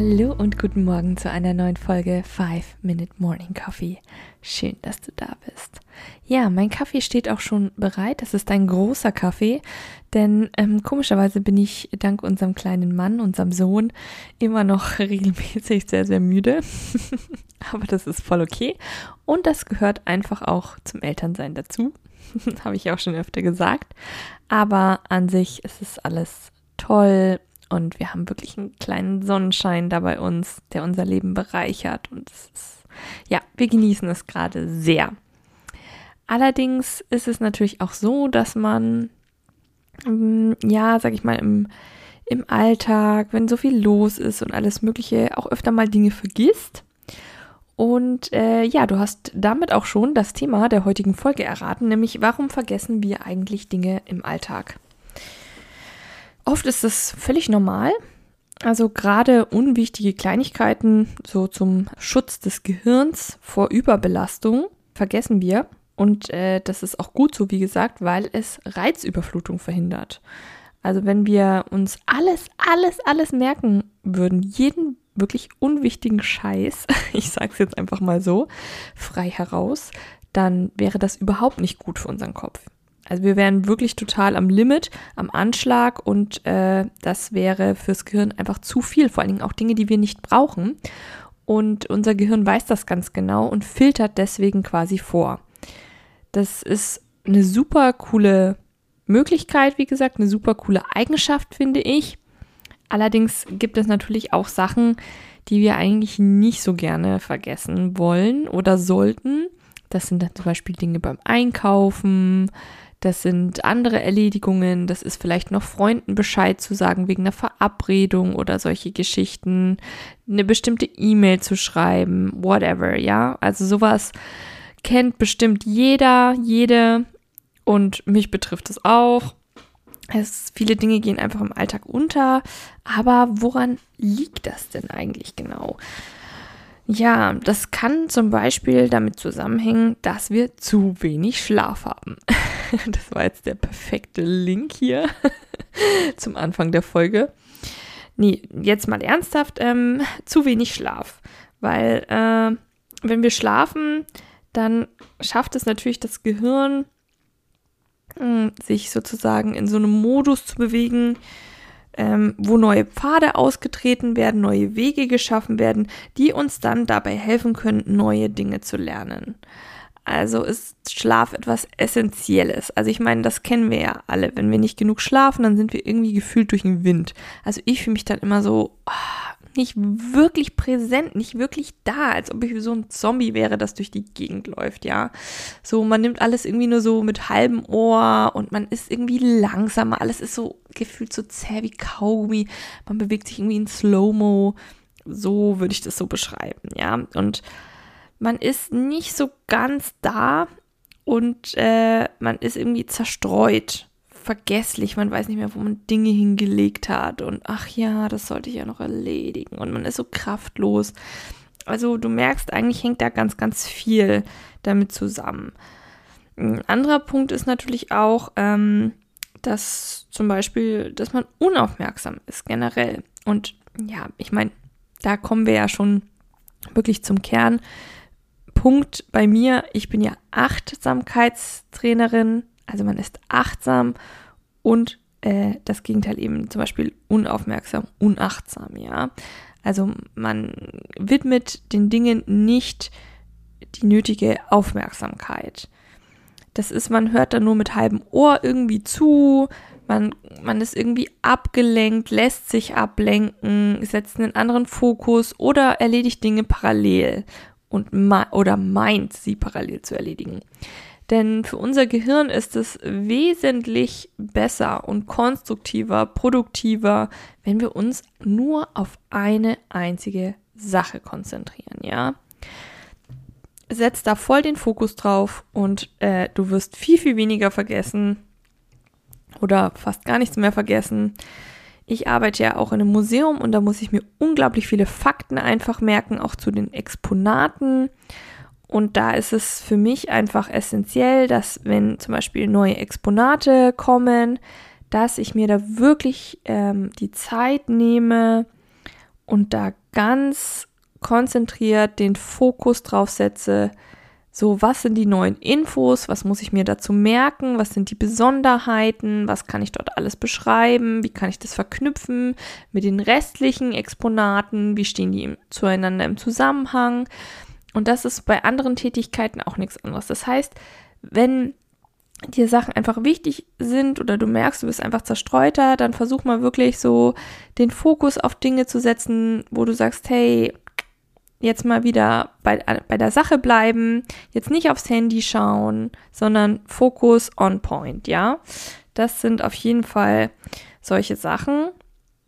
Hallo und guten Morgen zu einer neuen Folge 5 Minute Morning Coffee. Schön, dass du da bist. Ja, mein Kaffee steht auch schon bereit. Das ist ein großer Kaffee, denn ähm, komischerweise bin ich dank unserem kleinen Mann, unserem Sohn, immer noch regelmäßig sehr, sehr müde. Aber das ist voll okay. Und das gehört einfach auch zum Elternsein dazu. Habe ich auch schon öfter gesagt. Aber an sich ist es alles toll und wir haben wirklich einen kleinen Sonnenschein da bei uns, der unser Leben bereichert. Und ist, ja, wir genießen es gerade sehr. Allerdings ist es natürlich auch so, dass man, mm, ja, sag ich mal, im, im Alltag, wenn so viel los ist und alles Mögliche, auch öfter mal Dinge vergisst. Und äh, ja, du hast damit auch schon das Thema der heutigen Folge erraten, nämlich warum vergessen wir eigentlich Dinge im Alltag? Oft ist es völlig normal. Also gerade unwichtige Kleinigkeiten, so zum Schutz des Gehirns vor Überbelastung, vergessen wir. Und äh, das ist auch gut so, wie gesagt, weil es Reizüberflutung verhindert. Also wenn wir uns alles, alles, alles merken würden, jeden wirklich unwichtigen Scheiß, ich sage es jetzt einfach mal so, frei heraus, dann wäre das überhaupt nicht gut für unseren Kopf. Also wir wären wirklich total am Limit, am Anschlag und äh, das wäre fürs Gehirn einfach zu viel, vor allen Dingen auch Dinge, die wir nicht brauchen. Und unser Gehirn weiß das ganz genau und filtert deswegen quasi vor. Das ist eine super coole Möglichkeit, wie gesagt, eine super coole Eigenschaft, finde ich. Allerdings gibt es natürlich auch Sachen, die wir eigentlich nicht so gerne vergessen wollen oder sollten. Das sind dann zum Beispiel Dinge beim Einkaufen, das sind andere Erledigungen, das ist vielleicht noch Freunden Bescheid zu sagen wegen einer Verabredung oder solche Geschichten, eine bestimmte E-Mail zu schreiben, whatever, ja. Also sowas kennt bestimmt jeder, jede und mich betrifft es auch. Es, viele Dinge gehen einfach im Alltag unter, aber woran liegt das denn eigentlich genau? Ja, das kann zum Beispiel damit zusammenhängen, dass wir zu wenig Schlaf haben. Das war jetzt der perfekte Link hier zum Anfang der Folge. Nee, jetzt mal ernsthaft, ähm, zu wenig Schlaf. Weil äh, wenn wir schlafen, dann schafft es natürlich das Gehirn, äh, sich sozusagen in so einem Modus zu bewegen, ähm, wo neue Pfade ausgetreten werden, neue Wege geschaffen werden, die uns dann dabei helfen können, neue Dinge zu lernen. Also ist Schlaf etwas Essentielles. Also ich meine, das kennen wir ja alle. Wenn wir nicht genug schlafen, dann sind wir irgendwie gefühlt durch den Wind. Also ich fühle mich dann immer so oh, nicht wirklich präsent, nicht wirklich da, als ob ich so ein Zombie wäre, das durch die Gegend läuft, ja. So, man nimmt alles irgendwie nur so mit halbem Ohr und man ist irgendwie langsamer. Alles ist so gefühlt so zäh wie Kaugummi. Man bewegt sich irgendwie in Slow-Mo. So würde ich das so beschreiben, ja. Und man ist nicht so ganz da und äh, man ist irgendwie zerstreut, vergesslich, man weiß nicht mehr, wo man Dinge hingelegt hat und ach ja, das sollte ich ja noch erledigen und man ist so kraftlos. Also du merkst, eigentlich hängt da ganz, ganz viel damit zusammen. Ein anderer Punkt ist natürlich auch, ähm, dass zum Beispiel, dass man unaufmerksam ist generell. Und ja, ich meine, da kommen wir ja schon wirklich zum Kern. Punkt bei mir, ich bin ja Achtsamkeitstrainerin, also man ist achtsam und äh, das Gegenteil eben zum Beispiel unaufmerksam, unachtsam, ja. Also man widmet den Dingen nicht die nötige Aufmerksamkeit. Das ist, man hört dann nur mit halbem Ohr irgendwie zu, man, man ist irgendwie abgelenkt, lässt sich ablenken, setzt einen anderen Fokus oder erledigt Dinge parallel und oder meint, sie parallel zu erledigen. Denn für unser Gehirn ist es wesentlich besser und konstruktiver, produktiver, wenn wir uns nur auf eine einzige Sache konzentrieren, ja? setz da voll den Fokus drauf und äh, du wirst viel, viel weniger vergessen oder fast gar nichts mehr vergessen. Ich arbeite ja auch in einem Museum und da muss ich mir unglaublich viele Fakten einfach merken, auch zu den Exponaten. Und da ist es für mich einfach essentiell, dass wenn zum Beispiel neue Exponate kommen, dass ich mir da wirklich ähm, die Zeit nehme und da ganz konzentriert den Fokus drauf setze, so, was sind die neuen Infos? Was muss ich mir dazu merken? Was sind die Besonderheiten? Was kann ich dort alles beschreiben? Wie kann ich das verknüpfen mit den restlichen Exponaten? Wie stehen die zueinander im Zusammenhang? Und das ist bei anderen Tätigkeiten auch nichts anderes. Das heißt, wenn dir Sachen einfach wichtig sind oder du merkst, du bist einfach zerstreuter, dann versuch mal wirklich so den Fokus auf Dinge zu setzen, wo du sagst, hey, jetzt mal wieder bei, bei der Sache bleiben, jetzt nicht aufs Handy schauen, sondern Fokus on point, ja. Das sind auf jeden Fall solche Sachen.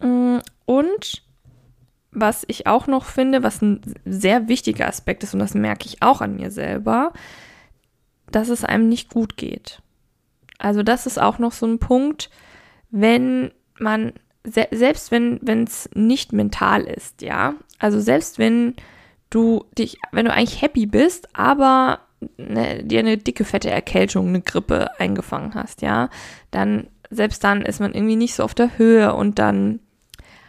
Mm, und was ich auch noch finde, was ein sehr wichtiger Aspekt ist, und das merke ich auch an mir selber, dass es einem nicht gut geht. Also das ist auch noch so ein Punkt, wenn man, selbst wenn es nicht mental ist, ja, also selbst wenn du dich, wenn du eigentlich happy bist, aber ne, dir eine dicke, fette Erkältung, eine Grippe eingefangen hast, ja, dann, selbst dann ist man irgendwie nicht so auf der Höhe und dann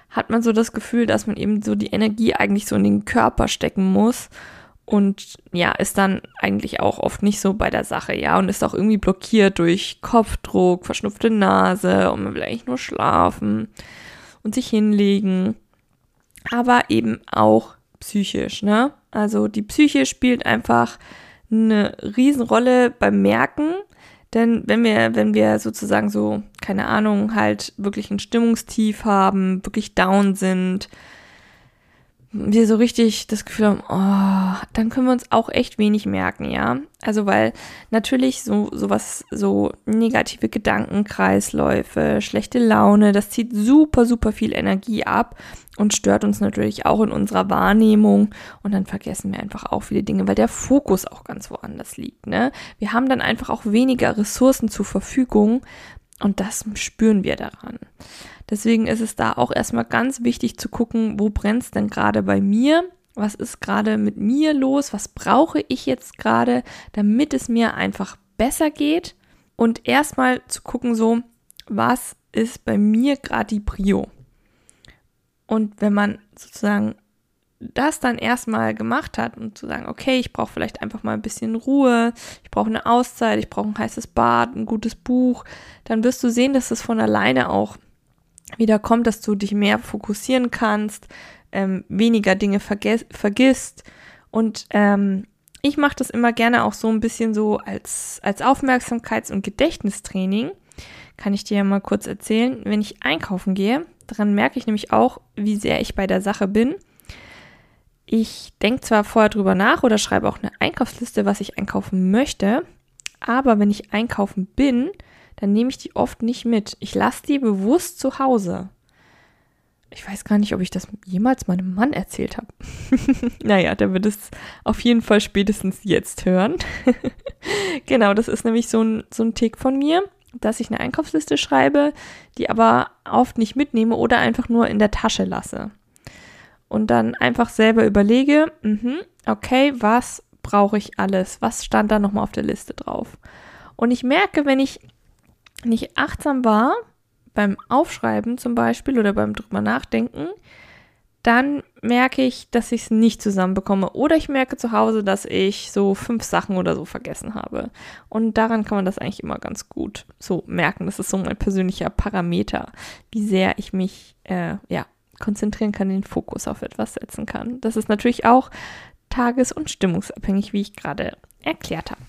hat man so das Gefühl, dass man eben so die Energie eigentlich so in den Körper stecken muss und ja, ist dann eigentlich auch oft nicht so bei der Sache, ja, und ist auch irgendwie blockiert durch Kopfdruck, verschnupfte Nase und man will eigentlich nur schlafen und sich hinlegen, aber eben auch psychisch, ne? Also die Psyche spielt einfach eine Riesenrolle beim Merken, denn wenn wir, wenn wir sozusagen so, keine Ahnung, halt wirklich ein Stimmungstief haben, wirklich down sind, wir so richtig das Gefühl haben, oh, dann können wir uns auch echt wenig merken, ja. Also weil natürlich so sowas, so negative Gedankenkreisläufe, schlechte Laune, das zieht super, super viel Energie ab und stört uns natürlich auch in unserer Wahrnehmung und dann vergessen wir einfach auch viele Dinge, weil der Fokus auch ganz woanders liegt, ne? Wir haben dann einfach auch weniger Ressourcen zur Verfügung und das spüren wir daran. Deswegen ist es da auch erstmal ganz wichtig zu gucken, wo brennt es denn gerade bei mir? Was ist gerade mit mir los? Was brauche ich jetzt gerade, damit es mir einfach besser geht? Und erstmal zu gucken, so, was ist bei mir gerade die Prio? Und wenn man sozusagen das dann erstmal gemacht hat und zu sagen, okay, ich brauche vielleicht einfach mal ein bisschen Ruhe, ich brauche eine Auszeit, ich brauche ein heißes Bad, ein gutes Buch, dann wirst du sehen, dass es von alleine auch wieder kommt, dass du dich mehr fokussieren kannst, ähm, weniger Dinge vergisst. Und ähm, ich mache das immer gerne auch so ein bisschen so als, als Aufmerksamkeits- und Gedächtnistraining. Kann ich dir ja mal kurz erzählen. Wenn ich einkaufen gehe, daran merke ich nämlich auch, wie sehr ich bei der Sache bin. Ich denke zwar vorher drüber nach oder schreibe auch eine Einkaufsliste, was ich einkaufen möchte, aber wenn ich einkaufen bin, dann nehme ich die oft nicht mit. Ich lasse die bewusst zu Hause. Ich weiß gar nicht, ob ich das jemals meinem Mann erzählt habe. naja, der wird es auf jeden Fall spätestens jetzt hören. genau, das ist nämlich so ein, so ein Tick von mir, dass ich eine Einkaufsliste schreibe, die aber oft nicht mitnehme oder einfach nur in der Tasche lasse. Und dann einfach selber überlege, mh, okay, was brauche ich alles? Was stand da nochmal auf der Liste drauf? Und ich merke, wenn ich nicht achtsam war, beim Aufschreiben zum Beispiel oder beim drüber nachdenken, dann merke ich, dass ich es nicht zusammenbekomme. Oder ich merke zu Hause, dass ich so fünf Sachen oder so vergessen habe. Und daran kann man das eigentlich immer ganz gut so merken. Das ist so mein persönlicher Parameter, wie sehr ich mich äh, ja, konzentrieren kann, den Fokus auf etwas setzen kann. Das ist natürlich auch tages- und stimmungsabhängig, wie ich gerade erklärt habe.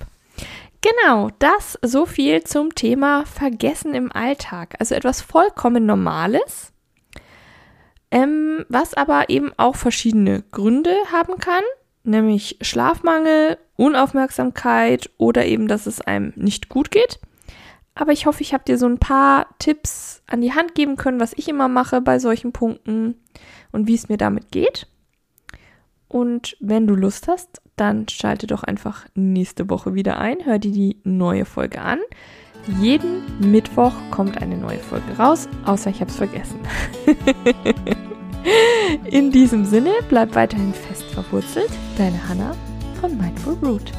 Genau, das so viel zum Thema Vergessen im Alltag. Also etwas vollkommen Normales, ähm, was aber eben auch verschiedene Gründe haben kann, nämlich Schlafmangel, Unaufmerksamkeit oder eben, dass es einem nicht gut geht. Aber ich hoffe, ich habe dir so ein paar Tipps an die Hand geben können, was ich immer mache bei solchen Punkten und wie es mir damit geht. Und wenn du Lust hast, dann schalte doch einfach nächste Woche wieder ein, hör dir die neue Folge an. Jeden Mittwoch kommt eine neue Folge raus, außer ich habe es vergessen. In diesem Sinne, bleib weiterhin fest verwurzelt. Deine Hanna von Mindful Root.